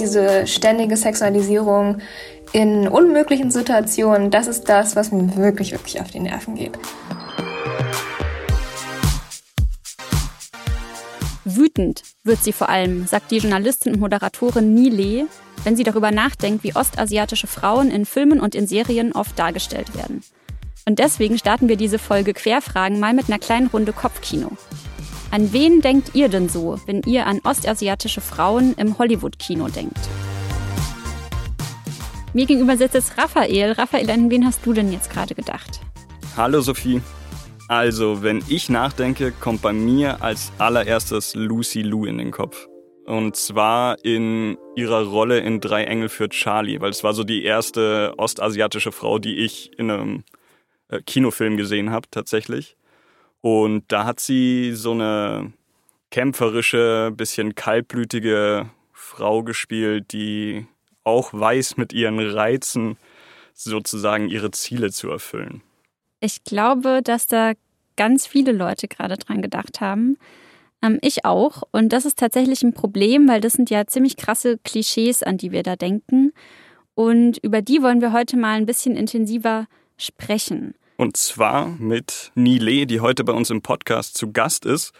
diese ständige Sexualisierung in unmöglichen Situationen, das ist das, was mir wirklich, wirklich auf die Nerven geht. Wütend wird sie vor allem, sagt die Journalistin und Moderatorin Nile, wenn sie darüber nachdenkt, wie ostasiatische Frauen in Filmen und in Serien oft dargestellt werden. Und deswegen starten wir diese Folge Querfragen mal mit einer kleinen Runde Kopfkino. An wen denkt ihr denn so, wenn ihr an ostasiatische Frauen im Hollywood-Kino denkt? Mir gegenüber sitzt jetzt Raphael. Raphael, an wen hast du denn jetzt gerade gedacht? Hallo Sophie. Also, wenn ich nachdenke, kommt bei mir als allererstes Lucy Lou in den Kopf. Und zwar in ihrer Rolle in Drei Engel für Charlie, weil es war so die erste ostasiatische Frau, die ich in einem äh, Kinofilm gesehen habe, tatsächlich. Und da hat sie so eine kämpferische, bisschen kaltblütige Frau gespielt, die auch weiß, mit ihren Reizen sozusagen ihre Ziele zu erfüllen. Ich glaube, dass da ganz viele Leute gerade dran gedacht haben. Ähm, ich auch. Und das ist tatsächlich ein Problem, weil das sind ja ziemlich krasse Klischees, an die wir da denken. Und über die wollen wir heute mal ein bisschen intensiver sprechen. Und zwar mit Nile, die heute bei uns im Podcast zu Gast ist.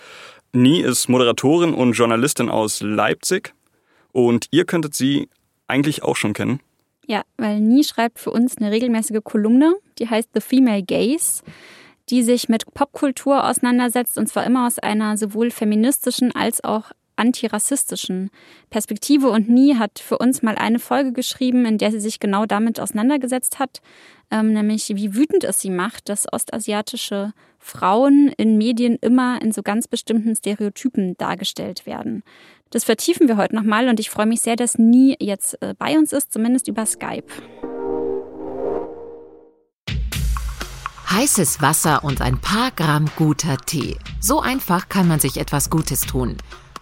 Nie ist Moderatorin und Journalistin aus Leipzig. Und ihr könntet sie eigentlich auch schon kennen. Ja, weil Nie schreibt für uns eine regelmäßige Kolumne, die heißt The Female Gaze, die sich mit Popkultur auseinandersetzt und zwar immer aus einer sowohl feministischen als auch antirassistischen Perspektive. Und Nie hat für uns mal eine Folge geschrieben, in der sie sich genau damit auseinandergesetzt hat, ähm, nämlich wie wütend es sie macht, dass ostasiatische Frauen in Medien immer in so ganz bestimmten Stereotypen dargestellt werden. Das vertiefen wir heute nochmal und ich freue mich sehr, dass Nie jetzt äh, bei uns ist, zumindest über Skype. Heißes Wasser und ein paar Gramm guter Tee. So einfach kann man sich etwas Gutes tun.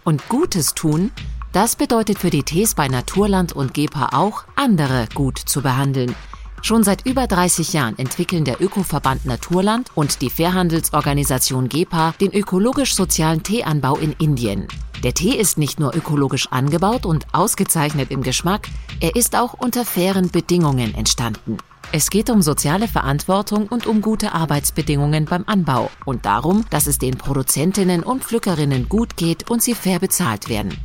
Und Gutes tun, das bedeutet für die Tees bei Naturland und GEPA auch, andere gut zu behandeln. Schon seit über 30 Jahren entwickeln der Ökoverband Naturland und die Fairhandelsorganisation GEPA den ökologisch-sozialen Teeanbau in Indien. Der Tee ist nicht nur ökologisch angebaut und ausgezeichnet im Geschmack, er ist auch unter fairen Bedingungen entstanden. Es geht um soziale Verantwortung und um gute Arbeitsbedingungen beim Anbau und darum, dass es den Produzentinnen und Pflückerinnen gut geht und sie fair bezahlt werden.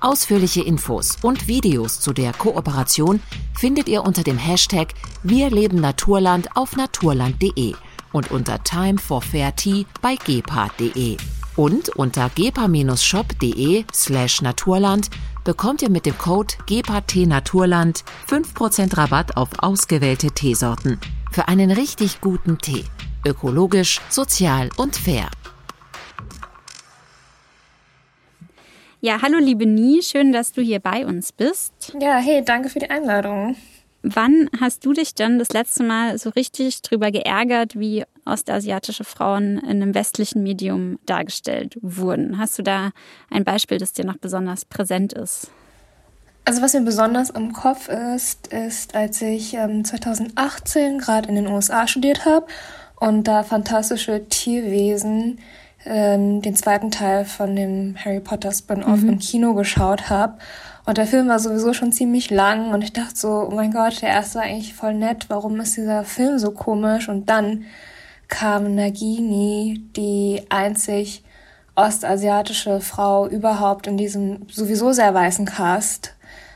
Ausführliche Infos und Videos zu der Kooperation findet ihr unter dem Hashtag Wir leben Naturland auf naturland.de und unter Time for Fair Tea bei gepa.de. Und unter gepa-shop.de slash naturland bekommt ihr mit dem Code GEPA-Tee-Naturland 5% Rabatt auf ausgewählte Teesorten. Für einen richtig guten Tee. Ökologisch, sozial und fair. Ja, hallo liebe Nie, schön, dass du hier bei uns bist. Ja, hey, danke für die Einladung. Wann hast du dich dann das letzte Mal so richtig drüber geärgert, wie ostasiatische Frauen in einem westlichen Medium dargestellt wurden? Hast du da ein Beispiel, das dir noch besonders präsent ist? Also was mir besonders im Kopf ist, ist, als ich ähm, 2018 gerade in den USA studiert habe und da fantastische Tierwesen ähm, den zweiten Teil von dem Harry Potter Spin-off mhm. im Kino geschaut habe und der Film war sowieso schon ziemlich lang und ich dachte so, oh mein Gott, der erste war eigentlich voll nett, warum ist dieser Film so komisch? Und dann kam Nagini, die einzig ostasiatische Frau überhaupt in diesem sowieso sehr weißen Cast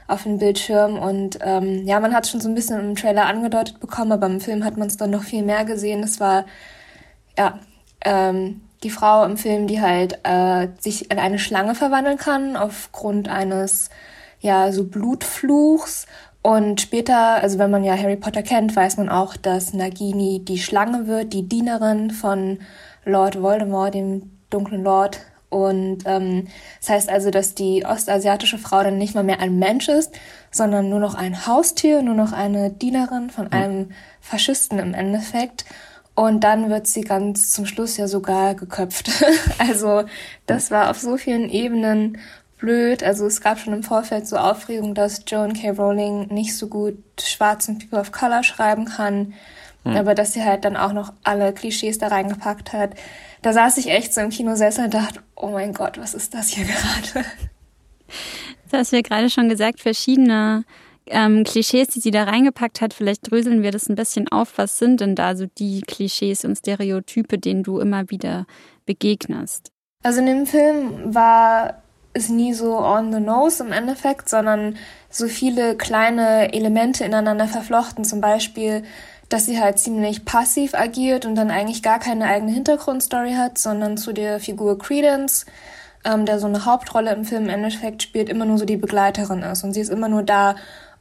auf dem Bildschirm und ähm, ja, man hat es schon so ein bisschen im Trailer angedeutet bekommen, aber im Film hat man es dann noch viel mehr gesehen. Es war ja ähm, die Frau im Film, die halt äh, sich in eine Schlange verwandeln kann aufgrund eines ja so Blutfluchs. Und später, also wenn man ja Harry Potter kennt, weiß man auch, dass Nagini die Schlange wird, die Dienerin von Lord Voldemort, dem dunklen Lord. Und ähm, das heißt also, dass die ostasiatische Frau dann nicht mal mehr ein Mensch ist, sondern nur noch ein Haustier, nur noch eine Dienerin von einem Faschisten im Endeffekt. Und dann wird sie ganz zum Schluss ja sogar geköpft. also das war auf so vielen Ebenen blöd. Also es gab schon im Vorfeld so Aufregung, dass Joan K. Rowling nicht so gut schwarzen People of Color schreiben kann. Mhm. Aber dass sie halt dann auch noch alle Klischees da reingepackt hat. Da saß ich echt so im Kinosessel und dachte, oh mein Gott, was ist das hier gerade? Du hast ja gerade schon gesagt, verschiedene ähm, Klischees, die sie da reingepackt hat. Vielleicht dröseln wir das ein bisschen auf. Was sind denn da so die Klischees und Stereotype, denen du immer wieder begegnest? Also in dem Film war es nie so on the nose im Endeffekt, sondern so viele kleine Elemente ineinander verflochten. Zum Beispiel, dass sie halt ziemlich passiv agiert und dann eigentlich gar keine eigene Hintergrundstory hat, sondern zu der Figur Credence, ähm, der so eine Hauptrolle im Film im Endeffekt spielt, immer nur so die Begleiterin ist. Und sie ist immer nur da,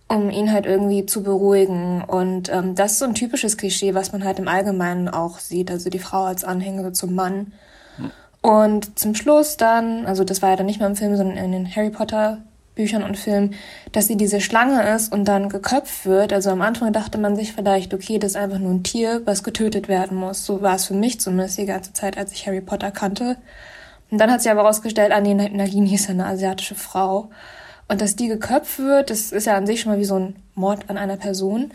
um ihn halt irgendwie zu beruhigen. Und ähm, das ist so ein typisches Klischee, was man halt im Allgemeinen auch sieht. Also die Frau als Anhängerin zum Mann. Und zum Schluss dann, also das war ja dann nicht mehr im Film, sondern in den Harry Potter Büchern und Filmen, dass sie diese Schlange ist und dann geköpft wird. Also am Anfang dachte man sich vielleicht, okay, das ist einfach nur ein Tier, was getötet werden muss. So war es für mich zumindest die ganze Zeit, als ich Harry Potter kannte. Und dann hat sich aber herausgestellt, ah, nee, Nagini ist eine asiatische Frau. Und dass die geköpft wird, das ist ja an sich schon mal wie so ein Mord an einer Person.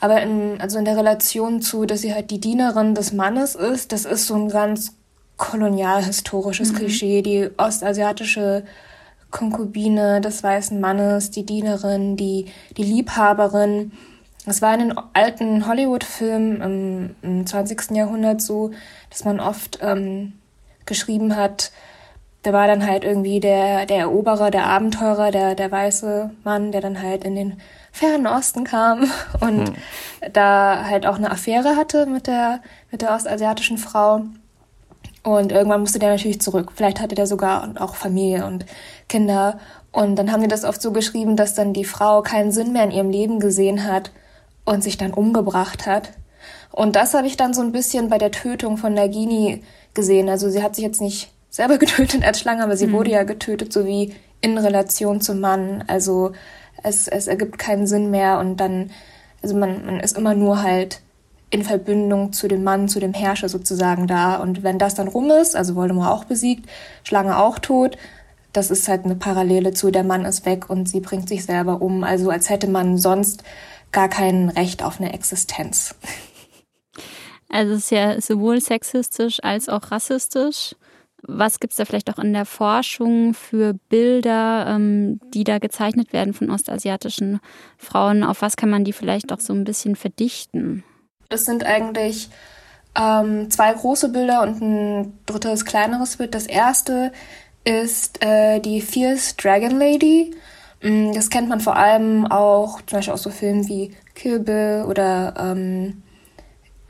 Aber in, also in der Relation zu, dass sie halt die Dienerin des Mannes ist, das ist so ein ganz kolonialhistorisches mhm. Klischee. Die ostasiatische Konkubine des weißen Mannes, die Dienerin, die, die Liebhaberin. Es war in den alten Hollywood-Filmen im, im 20. Jahrhundert so, dass man oft ähm, geschrieben hat, da war dann halt irgendwie der, der Eroberer, der Abenteurer, der, der weiße Mann, der dann halt in den fernen Osten kam und hm. da halt auch eine Affäre hatte mit der, mit der ostasiatischen Frau. Und irgendwann musste der natürlich zurück. Vielleicht hatte der sogar auch Familie und Kinder. Und dann haben die das oft so geschrieben, dass dann die Frau keinen Sinn mehr in ihrem Leben gesehen hat und sich dann umgebracht hat. Und das habe ich dann so ein bisschen bei der Tötung von Nagini gesehen. Also sie hat sich jetzt nicht selber getötet als Schlange, aber sie mhm. wurde ja getötet, so wie in Relation zum Mann. Also es, es ergibt keinen Sinn mehr und dann, also man, man ist immer nur halt in Verbindung zu dem Mann, zu dem Herrscher sozusagen da. Und wenn das dann rum ist, also Voldemort auch besiegt, Schlange auch tot, das ist halt eine Parallele zu, der Mann ist weg und sie bringt sich selber um. Also als hätte man sonst gar kein Recht auf eine Existenz. Also es ist ja sowohl sexistisch als auch rassistisch. Was gibt es da vielleicht auch in der Forschung für Bilder, ähm, die da gezeichnet werden von ostasiatischen Frauen? Auf was kann man die vielleicht auch so ein bisschen verdichten? Das sind eigentlich ähm, zwei große Bilder und ein drittes kleineres Bild. Das erste ist äh, die Fierce Dragon Lady. Mm, das kennt man vor allem auch zum Beispiel aus so Filmen wie Kill Bill oder ähm,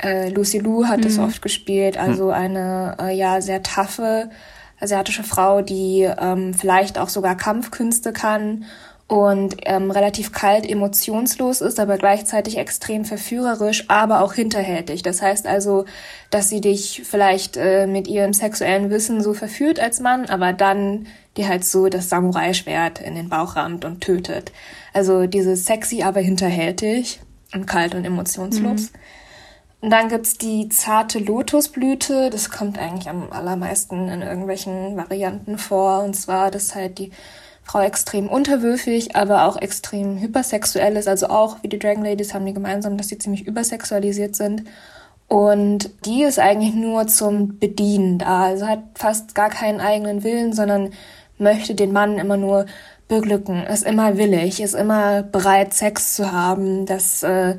äh, Lucy Liu hat mhm. das oft gespielt. Also eine äh, ja sehr taffe asiatische Frau, die ähm, vielleicht auch sogar Kampfkünste kann und ähm, relativ kalt, emotionslos ist, aber gleichzeitig extrem verführerisch, aber auch hinterhältig. Das heißt also, dass sie dich vielleicht äh, mit ihrem sexuellen Wissen so verführt als Mann, aber dann dir halt so das Samurai-Schwert in den Bauch rammt und tötet. Also dieses sexy, aber hinterhältig und kalt und emotionslos. Mhm. Und dann gibt's die zarte Lotusblüte. Das kommt eigentlich am allermeisten in irgendwelchen Varianten vor. Und zwar, dass halt die Frau extrem unterwürfig, aber auch extrem hypersexuell ist. Also auch wie die Dragon Ladies haben die gemeinsam, dass sie ziemlich übersexualisiert sind. Und die ist eigentlich nur zum Bedienen da. Also hat fast gar keinen eigenen Willen, sondern möchte den Mann immer nur beglücken, ist immer willig, ist immer bereit, Sex zu haben. Das äh,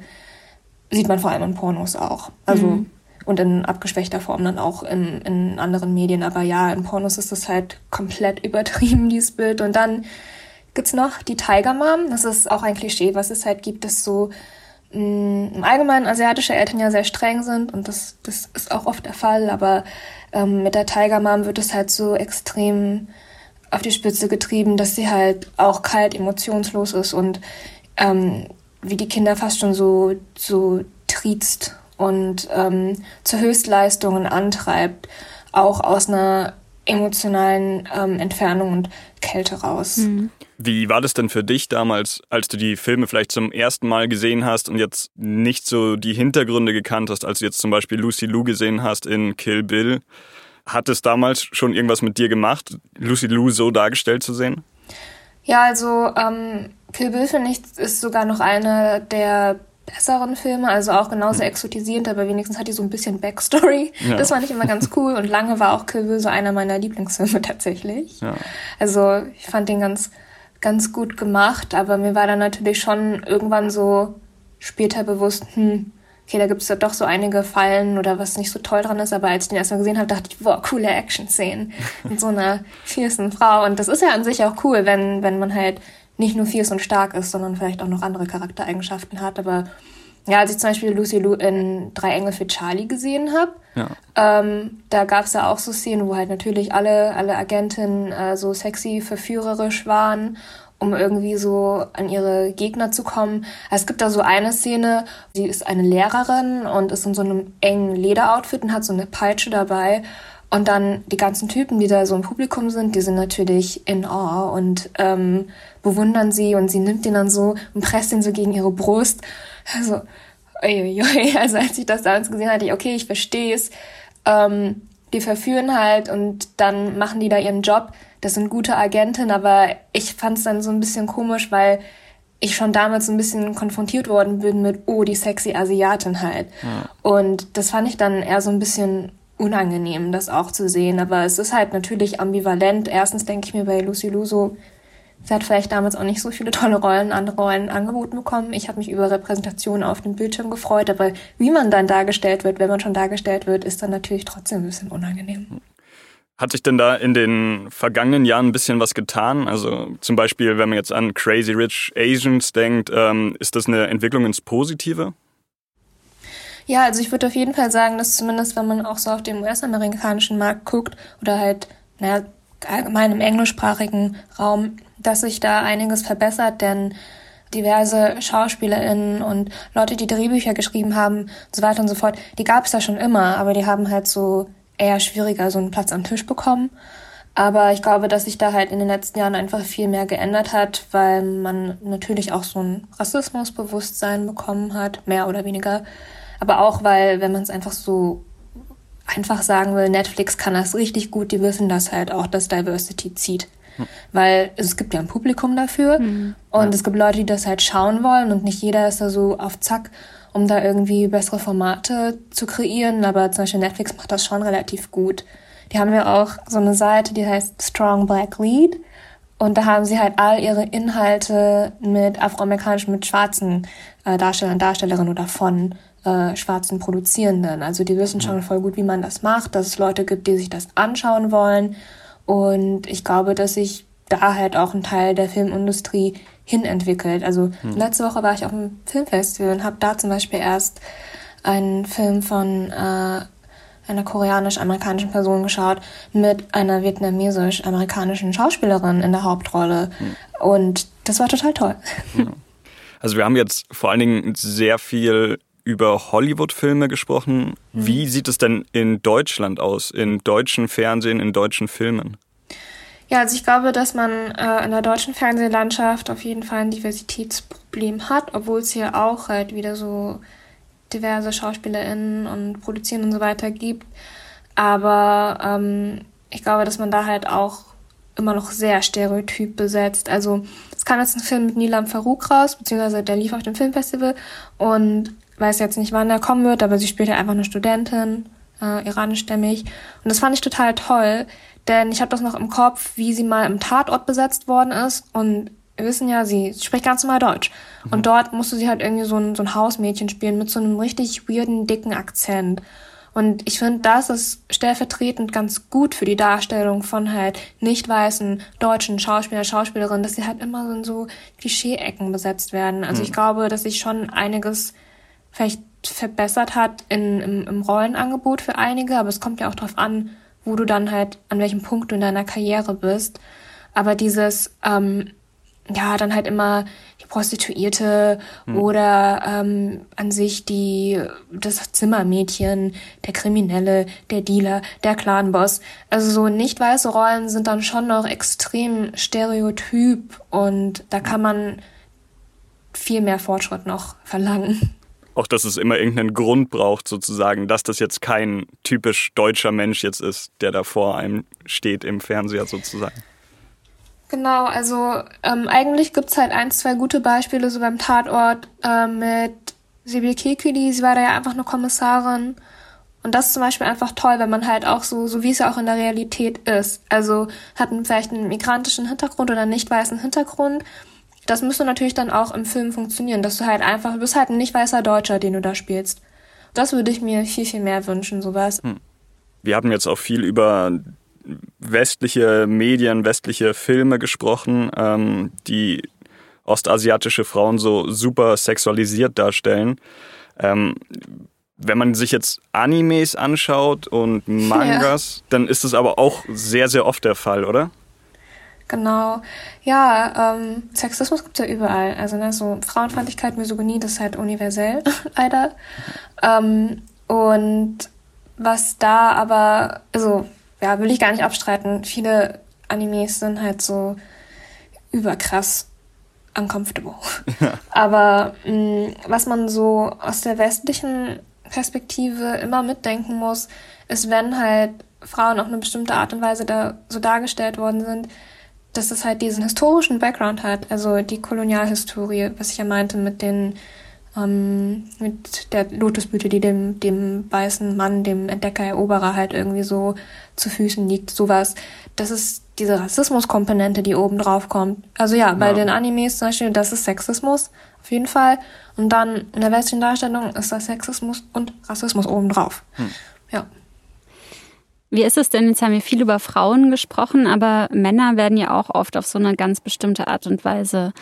sieht man vor allem in Pornos auch. Also mhm und in abgeschwächter Form dann auch in, in anderen Medien. Aber ja, in Pornos ist das halt komplett übertrieben, dieses Bild. Und dann gibt's noch die Tiger Mom. Das ist auch ein Klischee, was es halt gibt, dass so mh, mm, im Allgemeinen asiatische Eltern ja sehr streng sind und das, das ist auch oft der Fall. Aber ähm, mit der Tiger Mom wird es halt so extrem auf die Spitze getrieben, dass sie halt auch kalt, emotionslos ist und ähm, wie die Kinder fast schon so, so triezt und ähm, zu Höchstleistungen antreibt, auch aus einer emotionalen ähm, Entfernung und Kälte raus. Mhm. Wie war das denn für dich damals, als du die Filme vielleicht zum ersten Mal gesehen hast und jetzt nicht so die Hintergründe gekannt hast, als du jetzt zum Beispiel Lucy Lou gesehen hast in Kill Bill? Hat es damals schon irgendwas mit dir gemacht, Lucy Lou so dargestellt zu sehen? Ja, also ähm, Kill Bill finde ich ist sogar noch eine der besseren Filme, also auch genauso mhm. exotisierend, aber wenigstens hat die so ein bisschen Backstory. Ja. Das fand ich immer ganz cool und lange war auch Kill Bill so einer meiner Lieblingsfilme tatsächlich. Ja. Also ich fand den ganz ganz gut gemacht, aber mir war dann natürlich schon irgendwann so später bewusst, hm, okay, da gibt es doch so einige Fallen oder was nicht so toll dran ist, aber als ich den erstmal gesehen habe, dachte ich, boah, coole Action-Szenen mit so einer fiercen Frau. Und das ist ja an sich auch cool, wenn, wenn man halt nicht nur fierce und stark ist, sondern vielleicht auch noch andere Charaktereigenschaften hat. Aber ja, als ich zum Beispiel Lucy Lou in Drei Engel für Charlie gesehen habe, ja. ähm, da gab es ja auch so Szenen, wo halt natürlich alle, alle Agentinnen äh, so sexy, verführerisch waren um irgendwie so an ihre Gegner zu kommen. Es gibt da so eine Szene, sie ist eine Lehrerin und ist in so einem engen Lederoutfit und hat so eine Peitsche dabei. Und dann die ganzen Typen, die da so im Publikum sind, die sind natürlich in Awe und ähm, bewundern sie und sie nimmt den dann so und presst ihn so gegen ihre Brust. Also, uiuiui. also als ich das damals gesehen hatte, ich, okay, ich verstehe es. Ähm, die verführen halt und dann machen die da ihren Job das sind gute Agenten, aber ich fand es dann so ein bisschen komisch, weil ich schon damals so ein bisschen konfrontiert worden bin mit, oh, die sexy Asiatin halt. Ja. Und das fand ich dann eher so ein bisschen unangenehm, das auch zu sehen. Aber es ist halt natürlich ambivalent. Erstens denke ich mir bei Lucy Lu so, sie hat vielleicht damals auch nicht so viele tolle Rollen, andere Rollen angeboten bekommen. Ich habe mich über Repräsentation auf dem Bildschirm gefreut, aber wie man dann dargestellt wird, wenn man schon dargestellt wird, ist dann natürlich trotzdem ein bisschen unangenehm. Hat sich denn da in den vergangenen Jahren ein bisschen was getan? Also zum Beispiel, wenn man jetzt an Crazy Rich Asians denkt, ähm, ist das eine Entwicklung ins Positive? Ja, also ich würde auf jeden Fall sagen, dass zumindest, wenn man auch so auf den US-amerikanischen Markt guckt oder halt, naja, allgemein im englischsprachigen Raum, dass sich da einiges verbessert, denn diverse SchauspielerInnen und Leute, die Drehbücher geschrieben haben und so weiter und so fort, die gab es ja schon immer, aber die haben halt so eher schwieriger so einen Platz am Tisch bekommen. Aber ich glaube, dass sich da halt in den letzten Jahren einfach viel mehr geändert hat, weil man natürlich auch so ein Rassismusbewusstsein bekommen hat, mehr oder weniger. Aber auch, weil, wenn man es einfach so einfach sagen will, Netflix kann das richtig gut, die wissen das halt auch, dass Diversity zieht. Hm. Weil es gibt ja ein Publikum dafür hm. und ja. es gibt Leute, die das halt schauen wollen und nicht jeder ist da so auf Zack um da irgendwie bessere Formate zu kreieren. Aber zum Beispiel Netflix macht das schon relativ gut. Die haben ja auch so eine Seite, die heißt Strong Black Lead. Und da haben sie halt all ihre Inhalte mit afroamerikanischen, mit schwarzen äh, Darstellern, Darstellerinnen oder von äh, schwarzen Produzierenden. Also die wissen schon voll gut, wie man das macht, dass es Leute gibt, die sich das anschauen wollen. Und ich glaube, dass sich da halt auch ein Teil der Filmindustrie hinentwickelt. Also hm. letzte Woche war ich auf einem Filmfestival und habe da zum Beispiel erst einen Film von äh, einer koreanisch-amerikanischen Person geschaut mit einer vietnamesisch-amerikanischen Schauspielerin in der Hauptrolle. Hm. Und das war total toll. Also wir haben jetzt vor allen Dingen sehr viel über Hollywood-Filme gesprochen. Hm. Wie sieht es denn in Deutschland aus, in deutschen Fernsehen, in deutschen Filmen? Ja, also ich glaube, dass man äh, in der deutschen Fernsehlandschaft auf jeden Fall ein Diversitätsproblem hat, obwohl es hier auch halt wieder so diverse SchauspielerInnen und Produzieren und so weiter gibt. Aber ähm, ich glaube, dass man da halt auch immer noch sehr stereotyp besetzt. Also es kam jetzt ein Film mit Nilam Farouk raus, beziehungsweise der lief auf dem Filmfestival und weiß jetzt nicht, wann er kommen wird, aber sie spielt ja einfach eine Studentin, äh, iranischstämmig. Und das fand ich total toll, denn ich habe das noch im Kopf, wie sie mal im Tatort besetzt worden ist. Und wir wissen ja, sie spricht ganz normal Deutsch. Mhm. Und dort musste sie halt irgendwie so ein, so ein Hausmädchen spielen mit so einem richtig weirden, dicken Akzent. Und ich finde, das ist stellvertretend ganz gut für die Darstellung von halt nicht weißen deutschen Schauspieler, Schauspielerinnen, dass sie halt immer so in so Klischee-Ecken besetzt werden. Also mhm. ich glaube, dass sich schon einiges vielleicht verbessert hat in, im, im Rollenangebot für einige, aber es kommt ja auch darauf an, wo du dann halt, an welchem Punkt du in deiner Karriere bist. Aber dieses, ähm, ja, dann halt immer die Prostituierte hm. oder ähm, an sich die das Zimmermädchen, der Kriminelle, der Dealer, der Clanboss. Also so nicht weiße Rollen sind dann schon noch extrem stereotyp und da kann man viel mehr Fortschritt noch verlangen auch, dass es immer irgendeinen Grund braucht, sozusagen, dass das jetzt kein typisch deutscher Mensch jetzt ist, der da vor einem steht im Fernseher sozusagen. Genau, also ähm, eigentlich gibt's halt ein, zwei gute Beispiele, so beim Tatort äh, mit Sibyl Kekili, sie war da ja einfach eine Kommissarin Und das ist zum Beispiel einfach toll, wenn man halt auch so, so wie es ja auch in der Realität ist. Also hat einen, vielleicht einen migrantischen Hintergrund oder nicht weißen Hintergrund. Das müsste natürlich dann auch im Film funktionieren, dass du halt einfach, du bist halt ein nicht weißer Deutscher, den du da spielst. Das würde ich mir viel, viel mehr wünschen, sowas. Hm. Wir haben jetzt auch viel über westliche Medien, westliche Filme gesprochen, ähm, die ostasiatische Frauen so super sexualisiert darstellen. Ähm, wenn man sich jetzt Animes anschaut und Mangas, ja. dann ist es aber auch sehr, sehr oft der Fall, oder? Genau. Ja, ähm, Sexismus gibt es ja überall. Also ne, so Frauenfeindlichkeit, Misogynie, das ist halt universell, leider. Ähm, und was da aber, also ja, will ich gar nicht abstreiten. Viele Animes sind halt so überkrass uncomfortable. Ja. Aber mh, mm, was man so aus der westlichen Perspektive immer mitdenken muss, ist, wenn halt Frauen auf eine bestimmte Art und Weise da so dargestellt worden sind, dass es halt diesen historischen Background hat, also die Kolonialhistorie, was ich ja meinte mit den ähm, mit der Lotusblüte, die dem, dem weißen Mann, dem Entdecker, Eroberer halt irgendwie so zu Füßen liegt, sowas. Das ist diese Rassismuskomponente, die oben drauf kommt. Also ja, bei ja. den Animes zum Beispiel, das ist Sexismus, auf jeden Fall. Und dann in der westlichen Darstellung ist das Sexismus und Rassismus oben drauf. Hm. Ja. Wie ist es denn? Jetzt haben wir viel über Frauen gesprochen, aber Männer werden ja auch oft auf so eine ganz bestimmte Art und Weise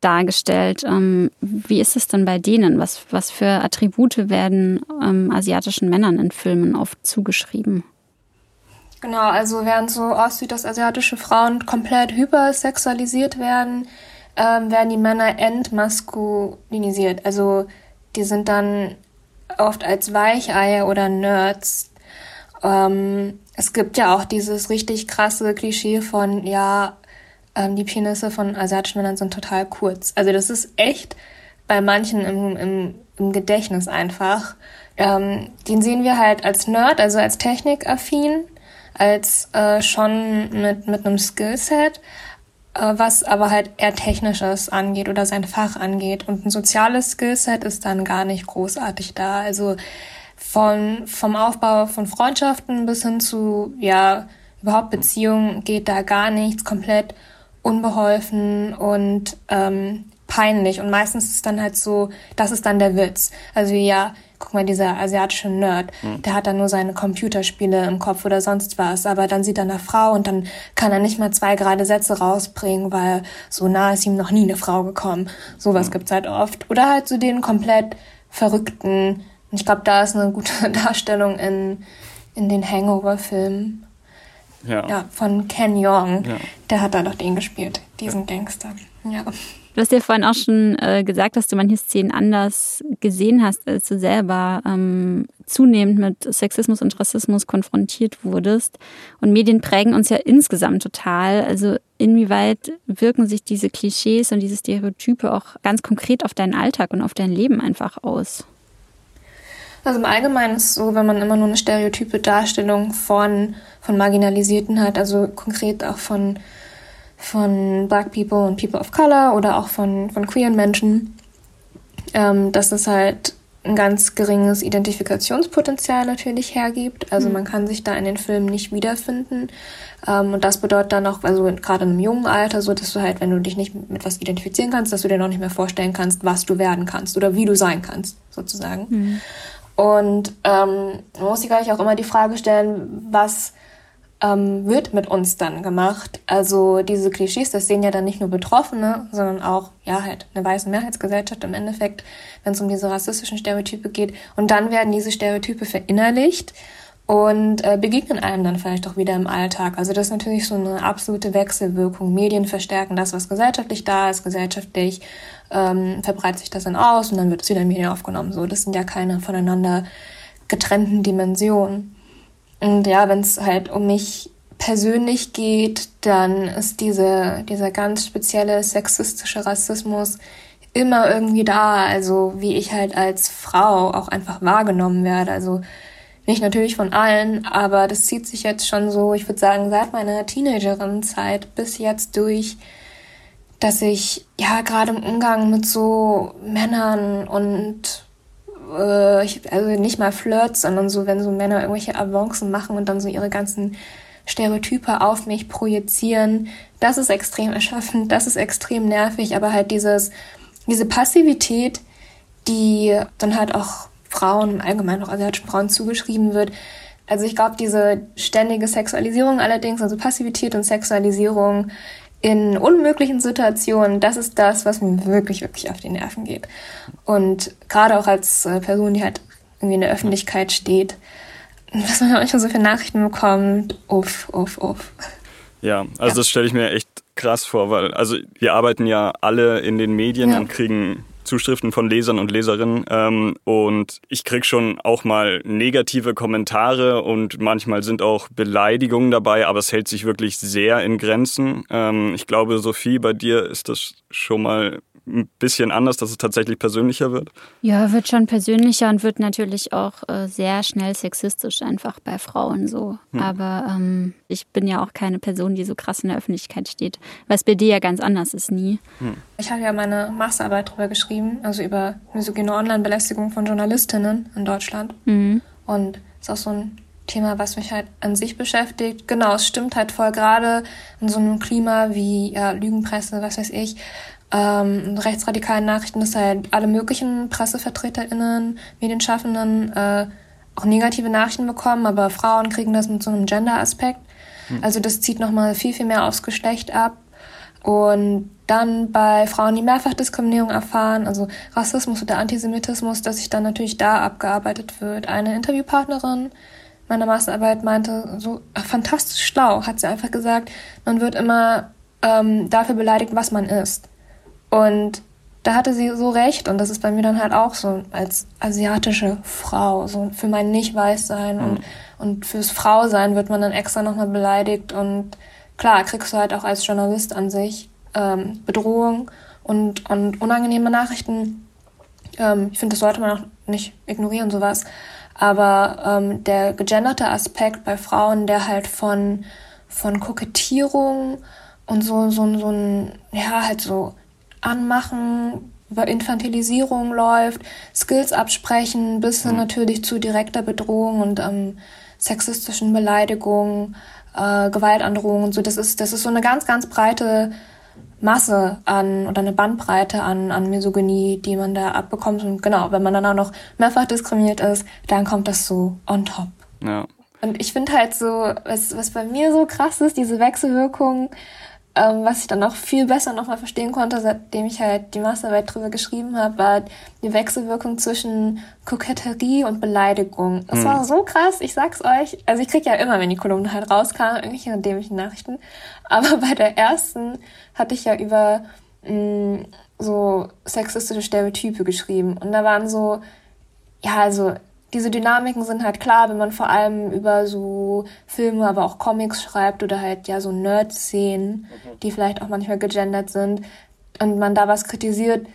dargestellt. Ähm, wie ist es denn bei denen? Was, was für Attribute werden ähm, asiatischen Männern in Filmen oft zugeschrieben? Genau, also während so dass asiatische Frauen komplett hypersexualisiert werden, ähm, werden die Männer entmaskulinisiert. Also die sind dann oft als Weicheier oder Nerds. Ähm, es gibt ja auch dieses richtig krasse Klischee von, ja, ähm, die Penisse von asiatischen Männern sind total kurz. Also das ist echt bei manchen im, im, im Gedächtnis einfach. Ähm, den sehen wir halt als Nerd, also als technikaffin, als äh, schon mit, mit einem Skillset, äh, was aber halt eher Technisches angeht oder sein Fach angeht. Und ein soziales Skillset ist dann gar nicht großartig da. Also von, vom Aufbau von Freundschaften bis hin zu, ja, überhaupt Beziehungen geht da gar nichts, komplett unbeholfen und ähm, peinlich. Und meistens ist es dann halt so, das ist dann der Witz. Also ja, guck mal, dieser asiatische Nerd, mhm. der hat dann nur seine Computerspiele im Kopf oder sonst was. Aber dann sieht er eine Frau und dann kann er nicht mal zwei gerade Sätze rausbringen, weil so nah ist ihm noch nie eine Frau gekommen. Sowas mhm. gibt's halt oft. Oder halt so den komplett verrückten. Und ich glaube, da ist eine gute Darstellung in, in den Hangover-Filmen ja. ja. von Ken Jeong. Ja. Der hat da doch den gespielt, diesen ja. Gangster. Ja. Du hast ja vorhin auch schon äh, gesagt, dass du manche Szenen anders gesehen hast, als du selber ähm, zunehmend mit Sexismus und Rassismus konfrontiert wurdest. Und Medien prägen uns ja insgesamt total. Also inwieweit wirken sich diese Klischees und diese Stereotype auch ganz konkret auf deinen Alltag und auf dein Leben einfach aus? Also im Allgemeinen ist es so, wenn man immer nur eine stereotype Darstellung von, von Marginalisierten hat, also konkret auch von, von Black People und People of Color oder auch von, von queeren Menschen, ähm, dass es halt ein ganz geringes Identifikationspotenzial natürlich hergibt. Also mhm. man kann sich da in den Filmen nicht wiederfinden. Ähm, und das bedeutet dann auch, also gerade im jungen Alter, so dass du halt, wenn du dich nicht mit was identifizieren kannst, dass du dir noch nicht mehr vorstellen kannst, was du werden kannst oder wie du sein kannst, sozusagen. Mhm. Und ähm, man muss sich gleich auch immer die Frage stellen, was ähm, wird mit uns dann gemacht? Also diese Klischees, das sehen ja dann nicht nur Betroffene, sondern auch, ja, halt eine weiße Mehrheitsgesellschaft im Endeffekt, wenn es um diese rassistischen Stereotype geht. Und dann werden diese Stereotype verinnerlicht und äh, begegnen einem dann vielleicht auch wieder im Alltag. Also das ist natürlich so eine absolute Wechselwirkung. Medien verstärken das, was gesellschaftlich da ist, gesellschaftlich ähm, verbreitet sich das dann aus und dann wird es wieder in Medien aufgenommen. So, das sind ja keine voneinander getrennten Dimensionen. Und ja, wenn es halt um mich persönlich geht, dann ist diese, dieser ganz spezielle sexistische Rassismus immer irgendwie da. Also wie ich halt als Frau auch einfach wahrgenommen werde. Also nicht natürlich von allen, aber das zieht sich jetzt schon so, ich würde sagen, seit meiner Teenagerin-Zeit bis jetzt durch dass ich ja gerade im Umgang mit so Männern und äh, also nicht mal Flirts, sondern so, wenn so Männer irgendwelche Avancen machen und dann so ihre ganzen Stereotype auf mich projizieren. Das ist extrem erschöpfend, das ist extrem nervig, aber halt dieses, diese Passivität, die dann halt auch Frauen, allgemein auch asiatischen Frauen zugeschrieben wird. Also ich glaube, diese ständige Sexualisierung allerdings, also Passivität und Sexualisierung in unmöglichen Situationen, das ist das, was mir wirklich, wirklich auf die Nerven geht. Und gerade auch als äh, Person, die halt irgendwie in der Öffentlichkeit steht, was man manchmal so für Nachrichten bekommt, uff, uff, uff. Ja, also ja. das stelle ich mir echt krass vor, weil also wir arbeiten ja alle in den Medien ja. und kriegen Zuschriften von Lesern und Leserinnen ähm, und ich krieg schon auch mal negative Kommentare und manchmal sind auch Beleidigungen dabei, aber es hält sich wirklich sehr in Grenzen. Ähm, ich glaube, Sophie, bei dir ist das schon mal ein bisschen anders, dass es tatsächlich persönlicher wird? Ja, wird schon persönlicher und wird natürlich auch äh, sehr schnell sexistisch einfach bei Frauen so. Hm. Aber ähm, ich bin ja auch keine Person, die so krass in der Öffentlichkeit steht, was bei dir ja ganz anders ist nie. Hm. Ich habe ja meine Masterarbeit darüber geschrieben, also über misogyne Online-Belästigung von Journalistinnen in Deutschland. Mhm. Und ist auch so ein Thema, was mich halt an sich beschäftigt. Genau, es stimmt halt voll gerade in so einem Klima wie ja, Lügenpresse, was weiß ich, ähm, rechtsradikalen Nachrichten, dass halt alle möglichen PressevertreterInnen, Medienschaffenden äh, auch negative Nachrichten bekommen, aber Frauen kriegen das mit so einem Gender-Aspekt. Hm. Also das zieht nochmal viel, viel mehr aufs Geschlecht ab. Und dann bei Frauen, die Mehrfachdiskriminierung erfahren, also Rassismus oder Antisemitismus, dass sich dann natürlich da abgearbeitet wird. Eine Interviewpartnerin meiner Masterarbeit meinte, so ach, fantastisch schlau, hat sie einfach gesagt, man wird immer ähm, dafür beleidigt, was man ist. Und da hatte sie so recht und das ist bei mir dann halt auch so als asiatische Frau, so für mein Nicht-Weiß-Sein mhm. und, und fürs Frausein wird man dann extra nochmal beleidigt und klar kriegst du halt auch als Journalist an sich ähm, Bedrohung und, und unangenehme Nachrichten. Ähm, ich finde, das sollte man auch nicht ignorieren, sowas. Aber ähm, der gegenderte Aspekt bei Frauen, der halt von, von Kokettierung und so, so, so ein, ja, halt so Anmachen, über Infantilisierung läuft, Skills absprechen, bis hin mhm. natürlich zu direkter Bedrohung und ähm, sexistischen Beleidigungen, äh, Gewaltandrohungen und so. Das ist, das ist so eine ganz, ganz breite Masse an oder eine Bandbreite an, an Misogynie, die man da abbekommt. Und genau, wenn man dann auch noch mehrfach diskriminiert ist, dann kommt das so on top. Ja. Und ich finde halt so, was, was bei mir so krass ist, diese Wechselwirkung ähm, was ich dann noch viel besser nochmal verstehen konnte, seitdem ich halt die Masterarbeit drüber geschrieben habe, war die Wechselwirkung zwischen Koketterie und Beleidigung. Das hm. war so krass, ich sag's euch. Also ich krieg ja immer, wenn die Kolumne halt rauskam, irgendwelche dämlichen Nachrichten. Aber bei der ersten hatte ich ja über mh, mm, so sexistische Stereotype geschrieben. Und da waren so, ja, also diese Dynamiken sind halt klar, wenn man vor allem über so Filme, aber auch Comics schreibt oder halt ja so Nerd-Szenen, mhm. die vielleicht auch manchmal gegendert sind und man da was kritisiert,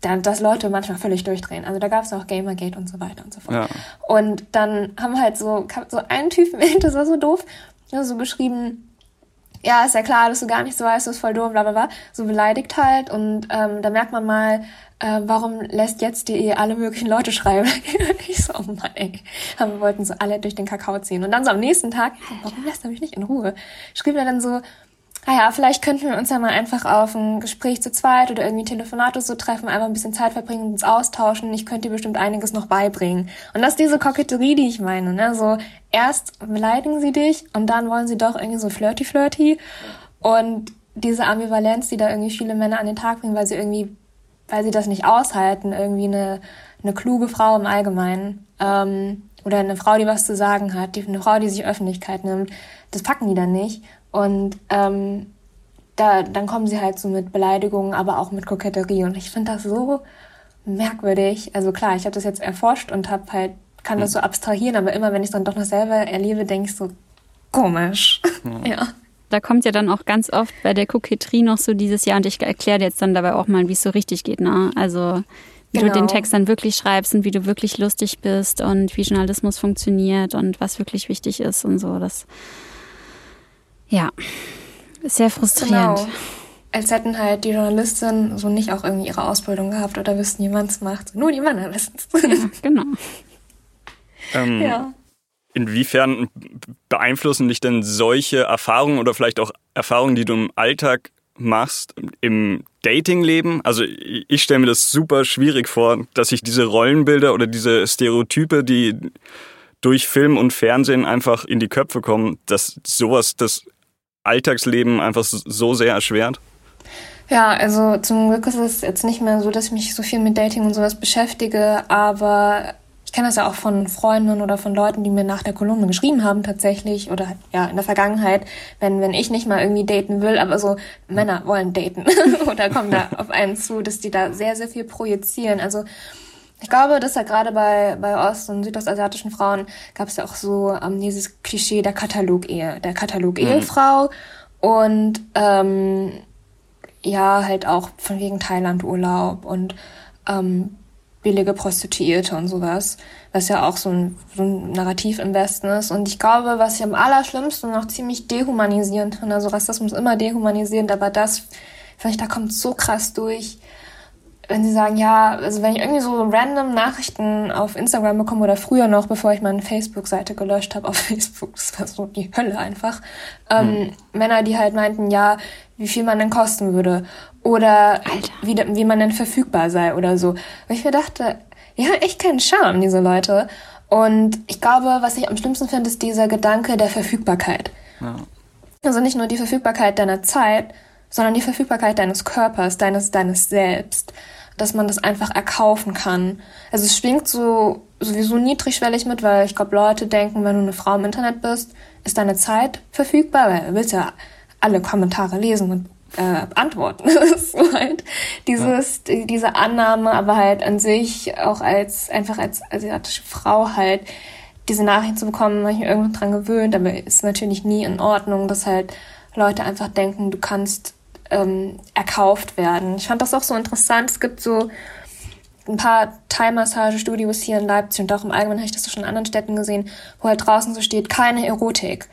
dann, dass Leute manchmal völlig durchdrehen. Also da gab es auch Gamergate und so weiter und so fort. Ja. Und dann haben halt so, so einen Typen, das war so doof, so geschrieben, ja, ist ja klar, dass du gar nicht so weißt, du bist voll dumm, bla bla bla, so beleidigt halt. Und ähm, da merkt man mal, äh, warum lässt jetzt die alle möglichen Leute schreiben? ich so, oh Mann, ey. Wir wollten so alle durch den Kakao ziehen. Und dann so am nächsten Tag, warum lässt er mich nicht in Ruhe? Schrieb er dann so, ah ja, vielleicht könnten wir uns ja mal einfach auf ein Gespräch zu zweit oder irgendwie Telefonatos so treffen, einfach ein bisschen Zeit verbringen und uns austauschen. Ich könnte dir bestimmt einiges noch beibringen. Und das ist diese Koketterie, die ich meine, ne? So, erst beleidigen sie dich und dann wollen sie doch irgendwie so flirty-flirty. Und diese Ambivalenz, die da irgendwie viele Männer an den Tag bringen, weil sie irgendwie, weil sie das nicht aushalten, irgendwie eine, eine kluge Frau im Allgemeinen, ähm, oder eine Frau, die was zu sagen hat, die, eine Frau, die sich Öffentlichkeit nimmt, das packen die dann nicht. Und ähm, da, dann kommen sie halt so mit Beleidigungen, aber auch mit Koketterie. Und ich finde das so merkwürdig. Also klar, ich habe das jetzt erforscht und habe halt kann das so abstrahieren, aber immer wenn ich es dann doch noch selber erlebe, denke ich so komisch. Ja. ja. Da kommt ja dann auch ganz oft bei der Koketterie noch so dieses Jahr und ich erkläre jetzt dann dabei auch mal, wie es so richtig geht. Ne? Also wie genau. du den genau. Text dann wirklich schreibst und wie du wirklich lustig bist und wie Journalismus funktioniert und was wirklich wichtig ist und so. Das ja, sehr frustrierend. Genau. als hätten halt die Journalistinnen so nicht auch irgendwie ihre Ausbildung gehabt oder wüssten, wie man es macht. Nur die Männer wissen es. Ja, genau. Ähm, ja. Inwiefern beeinflussen dich denn solche Erfahrungen oder vielleicht auch Erfahrungen, die du im Alltag machst, im Datingleben? Also ich stelle mir das super schwierig vor, dass sich diese Rollenbilder oder diese Stereotype, die durch Film und Fernsehen einfach in die Köpfe kommen, dass sowas das Alltagsleben einfach so sehr erschwert? Ja, also zum Glück ist es jetzt nicht mehr so, dass ich mich so viel mit Dating und sowas beschäftige, aber ich kenne das ja auch von Freunden oder von Leuten, die mir nach der Kolumne geschrieben haben tatsächlich oder ja in der Vergangenheit, wenn wenn ich nicht mal irgendwie daten will, aber so Männer wollen daten oder kommen da auf einen zu, dass die da sehr sehr viel projizieren. Also ich glaube, dass ja gerade bei, bei ost- und südostasiatischen Frauen gab es ja auch so ähm, dieses Klischee der Katalog-Ehe, der Katalog-Ehefrau mhm. und ähm, ja, halt auch von wegen Thailand-Urlaub und ähm, billige Prostituierte und sowas, was ja auch so ein, so ein Narrativ im Westen ist. Und ich glaube, was ich am allerschlimmsten noch ziemlich dehumanisierend finde, also Rassismus immer dehumanisierend, aber das, vielleicht da kommt so krass durch, wenn sie sagen, ja, also wenn ich irgendwie so random Nachrichten auf Instagram bekomme oder früher noch, bevor ich meine Facebook-Seite gelöscht habe auf Facebook, das war so die Hölle einfach, ähm, hm. Männer, die halt meinten, ja, wie viel man denn kosten würde oder wie, wie man denn verfügbar sei oder so. Und ich mir dachte, die haben echt keinen Charme, diese Leute. Und ich glaube, was ich am schlimmsten finde, ist dieser Gedanke der Verfügbarkeit. Ja. Also nicht nur die Verfügbarkeit deiner Zeit, sondern die Verfügbarkeit deines Körpers, deines, deines Selbst. Dass man das einfach erkaufen kann. Also es schwingt so sowieso niedrigschwellig mit, weil ich glaube, Leute denken, wenn du eine Frau im Internet bist, ist deine Zeit verfügbar, weil du willst ja alle Kommentare lesen und äh, antworten. so halt dieses, ja. diese Annahme, aber halt an sich auch als einfach als asiatische Frau halt diese Nachrichten zu bekommen, habe ich mich irgendwann dran gewöhnt, aber ist natürlich nie in Ordnung, dass halt Leute einfach denken, du kannst ähm, erkauft werden. Ich fand das auch so interessant. Es gibt so ein paar Thai-Massage-Studios hier in Leipzig und auch im Allgemeinen habe ich das schon in anderen Städten gesehen, wo halt draußen so steht, keine Erotik.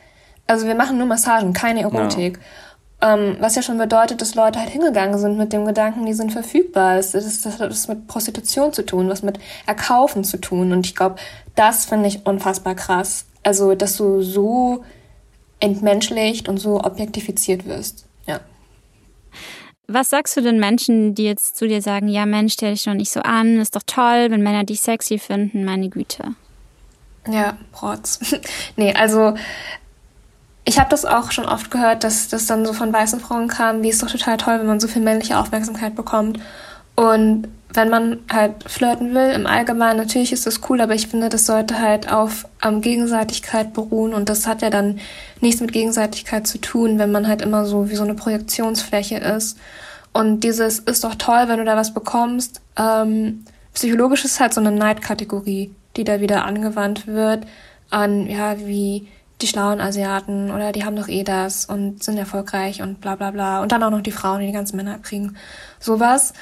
Also wir machen nur Massagen, keine Erotik. Ja. Ähm, was ja schon bedeutet, dass Leute halt hingegangen sind mit dem Gedanken, die sind verfügbar. Das, das, das hat was mit Prostitution zu tun, was mit Erkaufen zu tun. Und ich glaube, das finde ich unfassbar krass. Also, dass du so entmenschlicht und so objektifiziert wirst. Ja. Was sagst du den Menschen, die jetzt zu dir sagen, ja Mensch, stell dich doch nicht so an, ist doch toll, wenn Männer dich sexy finden, meine Güte. Ja, Protz. nee, also ich habe das auch schon oft gehört, dass das dann so von weißen Frauen kam, wie ist doch total toll, wenn man so viel männliche Aufmerksamkeit bekommt. Und wenn man halt flirten will, im Allgemeinen, natürlich ist das cool, aber ich finde, das sollte halt auf ähm, Gegenseitigkeit beruhen und das hat ja dann nichts mit Gegenseitigkeit zu tun, wenn man halt immer so wie so eine Projektionsfläche ist. Und dieses ist doch toll, wenn du da was bekommst. Ähm, psychologisch ist halt so eine Neidkategorie, die da wieder angewandt wird an, ja, wie die schlauen Asiaten oder die haben doch eh das und sind erfolgreich und bla bla bla. Und dann auch noch die Frauen, die die ganzen Männer kriegen. Sowas.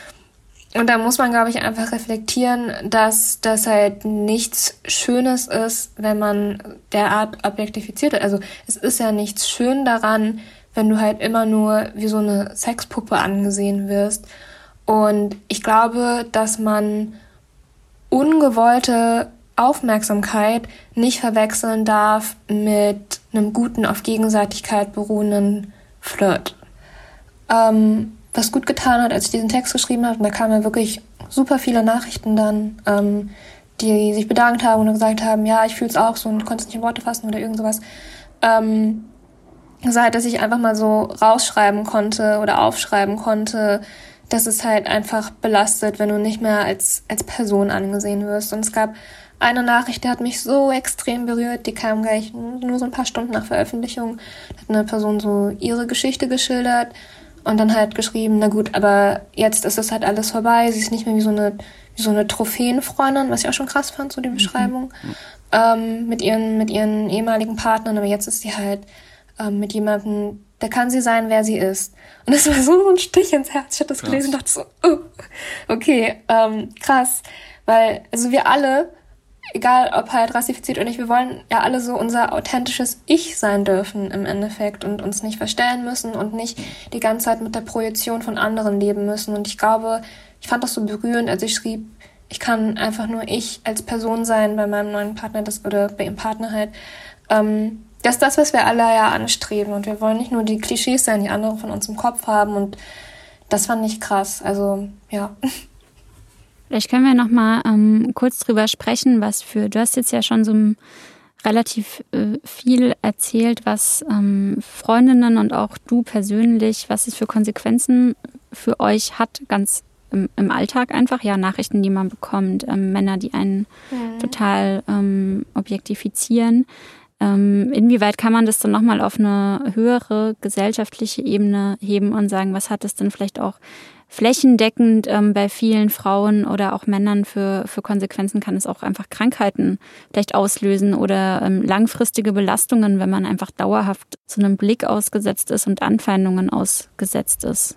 Und da muss man, glaube ich, einfach reflektieren, dass das halt nichts Schönes ist, wenn man derart objektifiziert wird. Also es ist ja nichts schön daran, wenn du halt immer nur wie so eine Sexpuppe angesehen wirst. Und ich glaube, dass man ungewollte Aufmerksamkeit nicht verwechseln darf mit einem guten, auf Gegenseitigkeit beruhenden Flirt. Ähm, was gut getan hat, als ich diesen Text geschrieben habe, und da kamen ja wirklich super viele Nachrichten dann, ähm, die sich bedankt haben und gesagt haben, ja, ich fühle es auch so und konnte es nicht in Worte fassen oder irgend sowas. Ähm, seit dass ich einfach mal so rausschreiben konnte oder aufschreiben konnte, dass es halt einfach belastet, wenn du nicht mehr als, als Person angesehen wirst. Und es gab eine Nachricht, die hat mich so extrem berührt, die kam gleich nur so ein paar Stunden nach Veröffentlichung. Da hat eine Person so ihre Geschichte geschildert und dann halt geschrieben, na gut, aber jetzt ist es halt alles vorbei, sie ist nicht mehr wie so eine, wie so eine Trophäenfreundin, was ich auch schon krass fand, so die mhm. Beschreibung, mhm. ähm, mit ihren, mit ihren ehemaligen Partnern, aber jetzt ist sie halt ähm, mit jemandem, da kann sie sein, wer sie ist. Und das war so ein Stich ins Herz. Ich habe das gelesen und dachte so, oh, okay, ähm, krass. Weil, also wir alle egal ob halt rassifiziert oder nicht, wir wollen ja alle so unser authentisches Ich sein dürfen im Endeffekt und uns nicht verstellen müssen und nicht die ganze Zeit mit der Projektion von anderen leben müssen. Und ich glaube, ich fand das so berührend, als ich schrieb, ich kann einfach nur ich als Person sein bei meinem neuen Partner das, oder bei ihrem Partner halt. Ähm, das ist das, was wir alle ja anstreben. Und wir wollen nicht nur die Klischees sein, die andere von uns im Kopf haben. Und das fand ich krass. Also, ja. Vielleicht können wir noch mal ähm, kurz drüber sprechen, was für, du hast jetzt ja schon so relativ äh, viel erzählt, was ähm, Freundinnen und auch du persönlich, was es für Konsequenzen für euch hat, ganz im, im Alltag einfach, ja, Nachrichten, die man bekommt, ähm, Männer, die einen mhm. total ähm, objektifizieren. Ähm, inwieweit kann man das dann nochmal auf eine höhere gesellschaftliche Ebene heben und sagen, was hat es denn vielleicht auch flächendeckend ähm, bei vielen Frauen oder auch Männern für, für Konsequenzen kann es auch einfach Krankheiten vielleicht auslösen oder ähm, langfristige Belastungen, wenn man einfach dauerhaft zu einem Blick ausgesetzt ist und Anfeindungen ausgesetzt ist.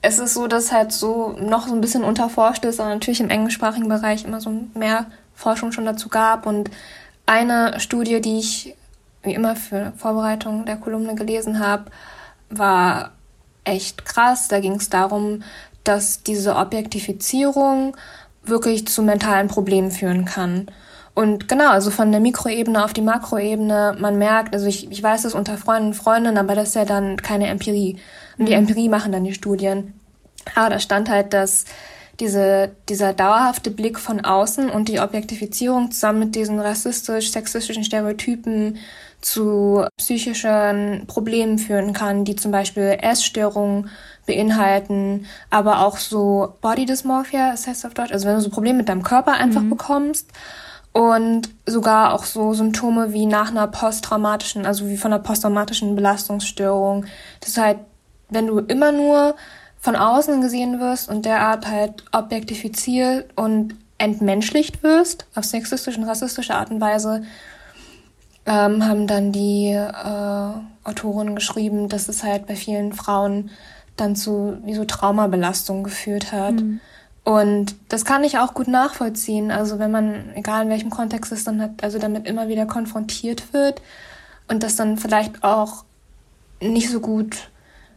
Es ist so, dass halt so noch so ein bisschen unterforscht ist, aber natürlich im englischsprachigen Bereich immer so mehr Forschung schon dazu gab. Und eine Studie, die ich wie immer für Vorbereitung der Kolumne gelesen habe, war echt krass. Da ging es darum, dass diese Objektifizierung wirklich zu mentalen Problemen führen kann. Und genau, also von der Mikroebene auf die Makroebene, man merkt, also ich, ich weiß das unter Freunden und Freundinnen, aber das ist ja dann keine Empirie. Und die mhm. Empirie machen dann die Studien. Aber da stand halt, dass diese, dieser dauerhafte Blick von außen und die Objektifizierung zusammen mit diesen rassistisch-sexistischen Stereotypen zu psychischen Problemen führen kann, die zum Beispiel Essstörungen beinhalten, aber auch so Body Dysmorphia, das heißt auf Deutsch, also wenn du so Probleme mit deinem Körper einfach mhm. bekommst und sogar auch so Symptome wie nach einer posttraumatischen, also wie von einer posttraumatischen Belastungsstörung. Das ist halt, wenn du immer nur von außen gesehen wirst und derart halt objektifiziert und entmenschlicht wirst, auf sexistische und rassistische Art und Weise, ähm, haben dann die äh, Autoren geschrieben, dass es halt bei vielen Frauen dann zu wie so Traumabelastung geführt hat. Mhm. Und das kann ich auch gut nachvollziehen. Also wenn man, egal in welchem Kontext es dann hat, also damit immer wieder konfrontiert wird und das dann vielleicht auch nicht so gut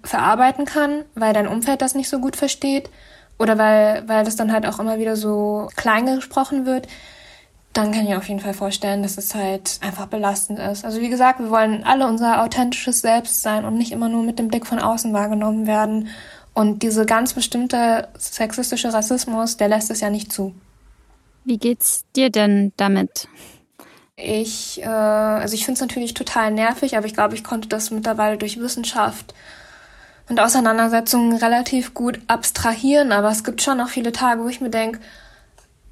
verarbeiten kann, weil dein Umfeld das nicht so gut versteht oder weil, weil das dann halt auch immer wieder so klein gesprochen wird, dann kann ich auf jeden Fall vorstellen, dass es halt einfach belastend ist. Also wie gesagt, wir wollen alle unser authentisches Selbst sein und nicht immer nur mit dem Blick von außen wahrgenommen werden. Und diese ganz bestimmte sexistische Rassismus, der lässt es ja nicht zu. Wie geht's dir denn damit? Ich, äh, also ich finde es natürlich total nervig, aber ich glaube, ich konnte das mittlerweile durch Wissenschaft und Auseinandersetzungen relativ gut abstrahieren. Aber es gibt schon noch viele Tage, wo ich mir denke,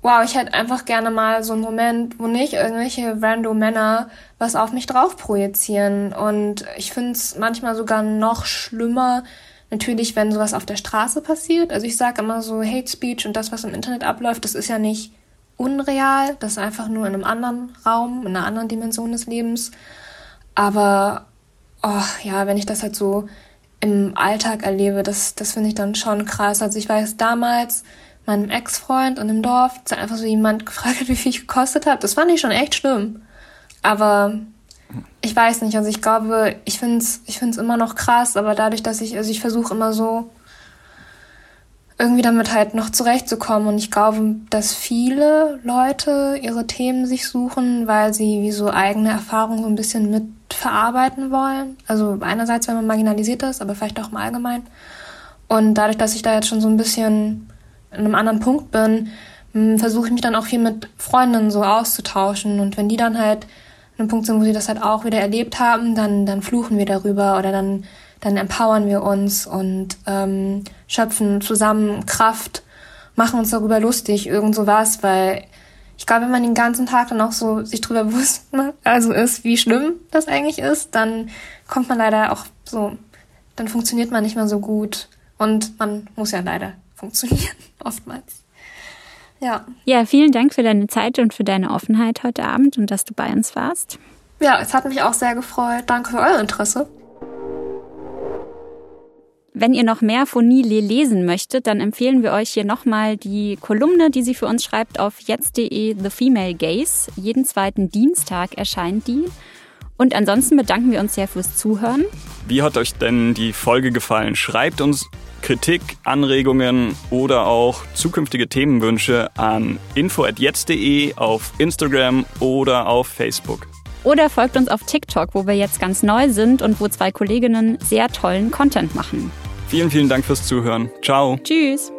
wow, ich hätte einfach gerne mal so einen Moment, wo nicht irgendwelche random Männer was auf mich drauf projizieren. Und ich finde es manchmal sogar noch schlimmer, natürlich, wenn sowas auf der Straße passiert. Also ich sage immer so, Hate Speech und das, was im Internet abläuft, das ist ja nicht unreal, das ist einfach nur in einem anderen Raum, in einer anderen Dimension des Lebens. Aber oh, ja, wenn ich das halt so im Alltag erlebe, das, das finde ich dann schon krass. Also ich weiß damals, meinem Ex-Freund und im Dorf einfach so jemand gefragt hat, wie viel ich gekostet habe. Das fand ich schon echt schlimm. Aber ich weiß nicht, also ich glaube, ich finde es ich find's immer noch krass, aber dadurch, dass ich, also ich versuche immer so irgendwie damit halt noch zurechtzukommen und ich glaube, dass viele Leute ihre Themen sich suchen, weil sie wie so eigene Erfahrungen so ein bisschen mit verarbeiten wollen. Also einerseits, wenn man marginalisiert ist, aber vielleicht auch im Allgemeinen. Und dadurch, dass ich da jetzt schon so ein bisschen in einem anderen Punkt bin, hm, versuche ich mich dann auch viel mit Freundinnen so auszutauschen. Und wenn die dann halt an einem Punkt sind, wo sie das halt auch wieder erlebt haben, dann, dann fluchen wir darüber oder dann, dann empowern wir uns und ähm, schöpfen zusammen Kraft, machen uns darüber lustig, irgend sowas, weil ich glaube, wenn man den ganzen Tag dann auch so sich drüber bewusst ne, also ist, wie schlimm das eigentlich ist, dann kommt man leider auch so, dann funktioniert man nicht mehr so gut. Und man muss ja leider funktionieren, oftmals. Ja. Ja, vielen Dank für deine Zeit und für deine Offenheit heute Abend und dass du bei uns warst. Ja, es hat mich auch sehr gefreut. Danke für euer Interesse. Wenn ihr noch mehr von Nile lesen möchtet, dann empfehlen wir euch hier nochmal die Kolumne, die sie für uns schreibt auf jetzt.de The Female Gaze. Jeden zweiten Dienstag erscheint die. Und ansonsten bedanken wir uns sehr fürs Zuhören. Wie hat euch denn die Folge gefallen? Schreibt uns Kritik, Anregungen oder auch zukünftige Themenwünsche an info@jetzt.de auf Instagram oder auf Facebook. Oder folgt uns auf TikTok, wo wir jetzt ganz neu sind und wo zwei Kolleginnen sehr tollen Content machen. Vielen, vielen Dank fürs Zuhören. Ciao. Tschüss.